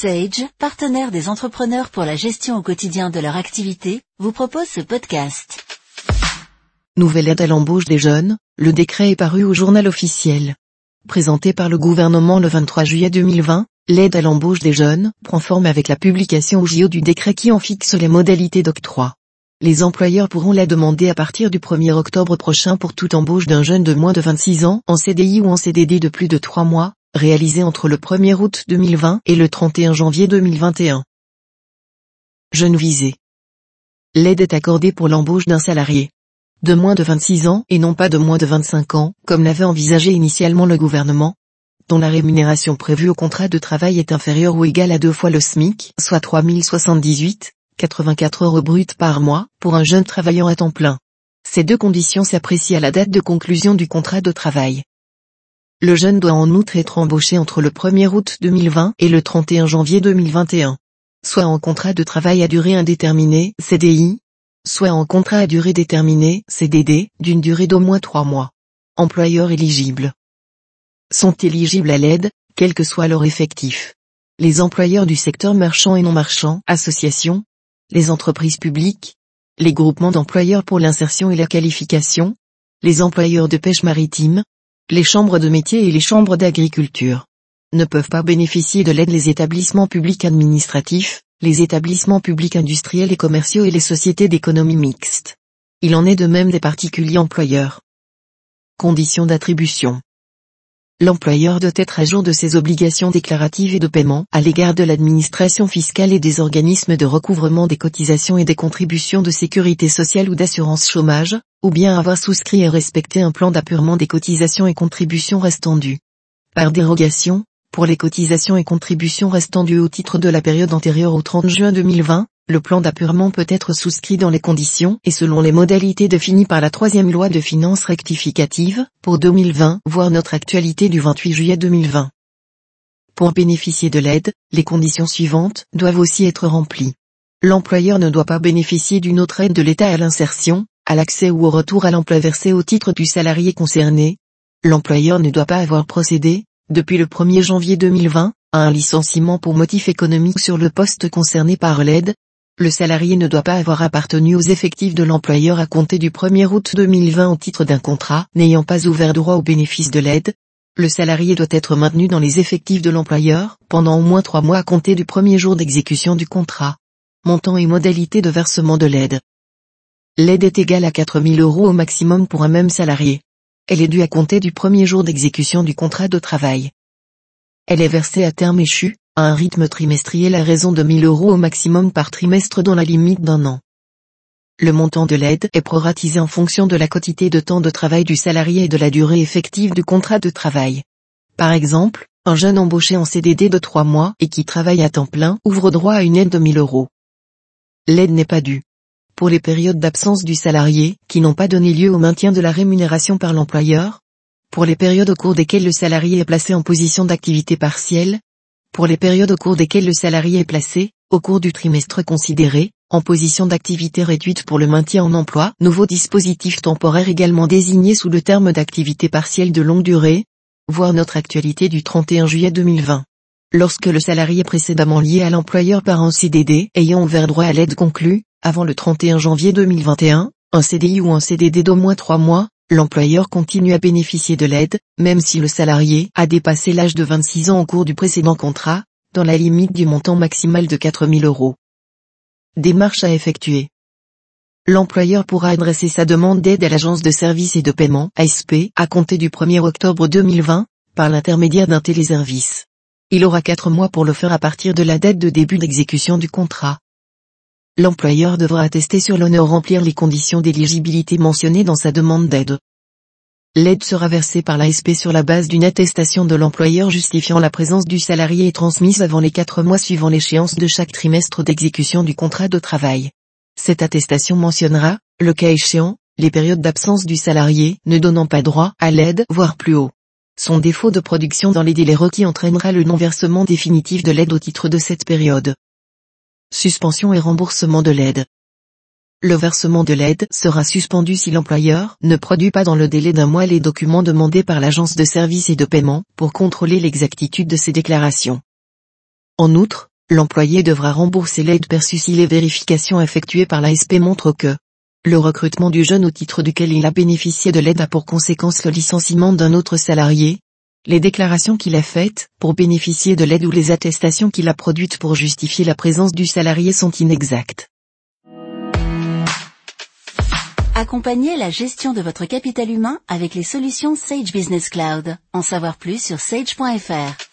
Sage, partenaire des entrepreneurs pour la gestion au quotidien de leur activité, vous propose ce podcast. Nouvelle aide à l'embauche des jeunes, le décret est paru au journal officiel. Présenté par le gouvernement le 23 juillet 2020, l'aide à l'embauche des jeunes prend forme avec la publication au JO du décret qui en fixe les modalités d'octroi. Les employeurs pourront la demander à partir du 1er octobre prochain pour toute embauche d'un jeune de moins de 26 ans en CDI ou en CDD de plus de 3 mois, réalisé entre le 1er août 2020 et le 31 janvier 2021. Jeune visé. L'aide est accordée pour l'embauche d'un salarié de moins de 26 ans et non pas de moins de 25 ans, comme l'avait envisagé initialement le gouvernement, dont la rémunération prévue au contrat de travail est inférieure ou égale à deux fois le SMIC, soit 3078, 84 euros bruts par mois, pour un jeune travaillant à temps plein. Ces deux conditions s'apprécient à la date de conclusion du contrat de travail. Le jeune doit en outre être embauché entre le 1er août 2020 et le 31 janvier 2021. Soit en contrat de travail à durée indéterminée, CDI, soit en contrat à durée déterminée, CDD, d'une durée d'au moins trois mois. Employeurs éligibles. Sont éligibles à l'aide, quel que soit leur effectif. Les employeurs du secteur marchand et non marchand, associations, les entreprises publiques, les groupements d'employeurs pour l'insertion et la qualification, les employeurs de pêche maritime, les chambres de métier et les chambres d'agriculture. Ne peuvent pas bénéficier de l'aide les établissements publics administratifs, les établissements publics industriels et commerciaux et les sociétés d'économie mixte. Il en est de même des particuliers employeurs. Conditions d'attribution. L'employeur doit être à jour de ses obligations déclaratives et de paiement à l'égard de l'administration fiscale et des organismes de recouvrement des cotisations et des contributions de sécurité sociale ou d'assurance chômage, ou bien avoir souscrit et respecté un plan d'appurement des cotisations et contributions restant dues. Par dérogation, pour les cotisations et contributions restant dues au titre de la période antérieure au 30 juin 2020, le plan d'appurement peut être souscrit dans les conditions et selon les modalités définies par la troisième loi de finances rectificative, pour 2020, voire notre actualité du 28 juillet 2020. Pour bénéficier de l'aide, les conditions suivantes doivent aussi être remplies. L'employeur ne doit pas bénéficier d'une autre aide de l'État à l'insertion, à l'accès ou au retour à l'emploi versé au titre du salarié concerné. L'employeur ne doit pas avoir procédé, depuis le 1er janvier 2020, à un licenciement pour motif économique sur le poste concerné par l'aide. Le salarié ne doit pas avoir appartenu aux effectifs de l'employeur à compter du 1er août 2020 au titre d'un contrat n'ayant pas ouvert droit au bénéfice de l'aide. Le salarié doit être maintenu dans les effectifs de l'employeur pendant au moins trois mois à compter du premier jour d'exécution du contrat. Montant et modalité de versement de l'aide. L'aide est égale à 4000 euros au maximum pour un même salarié. Elle est due à compter du premier jour d'exécution du contrat de travail. Elle est versée à terme échu, à un rythme trimestriel à raison de 1000 euros au maximum par trimestre dans la limite d'un an. Le montant de l'aide est proratisé en fonction de la quantité de temps de travail du salarié et de la durée effective du contrat de travail. Par exemple, un jeune embauché en CDD de 3 mois et qui travaille à temps plein ouvre droit à une aide de 1000 euros. L'aide n'est pas due pour les périodes d'absence du salarié, qui n'ont pas donné lieu au maintien de la rémunération par l'employeur, pour les périodes au cours desquelles le salarié est placé en position d'activité partielle, pour les périodes au cours desquelles le salarié est placé, au cours du trimestre considéré, en position d'activité réduite pour le maintien en emploi, nouveau dispositif temporaire également désigné sous le terme d'activité partielle de longue durée, voir notre actualité du 31 juillet 2020. Lorsque le salarié précédemment lié à l'employeur par un CDD ayant ouvert droit à l'aide conclue, avant le 31 janvier 2021, un CDI ou un CDD d'au moins trois mois, l'employeur continue à bénéficier de l'aide, même si le salarié a dépassé l'âge de 26 ans au cours du précédent contrat, dans la limite du montant maximal de 4000 euros. Démarche à effectuer. L'employeur pourra adresser sa demande d'aide à l'agence de services et de paiement, ASP, à compter du 1er octobre 2020, par l'intermédiaire d'un téléservice. Il aura quatre mois pour le faire à partir de la date de début d'exécution du contrat l'employeur devra attester sur l'honneur remplir les conditions d'éligibilité mentionnées dans sa demande d'aide. L'aide sera versée par l'ASP sur la base d'une attestation de l'employeur justifiant la présence du salarié et transmise avant les quatre mois suivant l'échéance de chaque trimestre d'exécution du contrat de travail. Cette attestation mentionnera, le cas échéant, les périodes d'absence du salarié ne donnant pas droit à l'aide, voire plus haut. Son défaut de production dans les délais requis entraînera le non-versement définitif de l'aide au titre de cette période suspension et remboursement de l'aide. Le versement de l'aide sera suspendu si l'employeur ne produit pas dans le délai d'un mois les documents demandés par l'agence de services et de paiement pour contrôler l'exactitude de ses déclarations. En outre, l'employé devra rembourser l'aide perçue si les vérifications effectuées par l'ASP montrent que le recrutement du jeune au titre duquel il a bénéficié de l'aide a pour conséquence le licenciement d'un autre salarié, les déclarations qu'il a faites pour bénéficier de l'aide ou les attestations qu'il a produites pour justifier la présence du salarié sont inexactes. Accompagnez la gestion de votre capital humain avec les solutions Sage Business Cloud. En savoir plus sur sage.fr.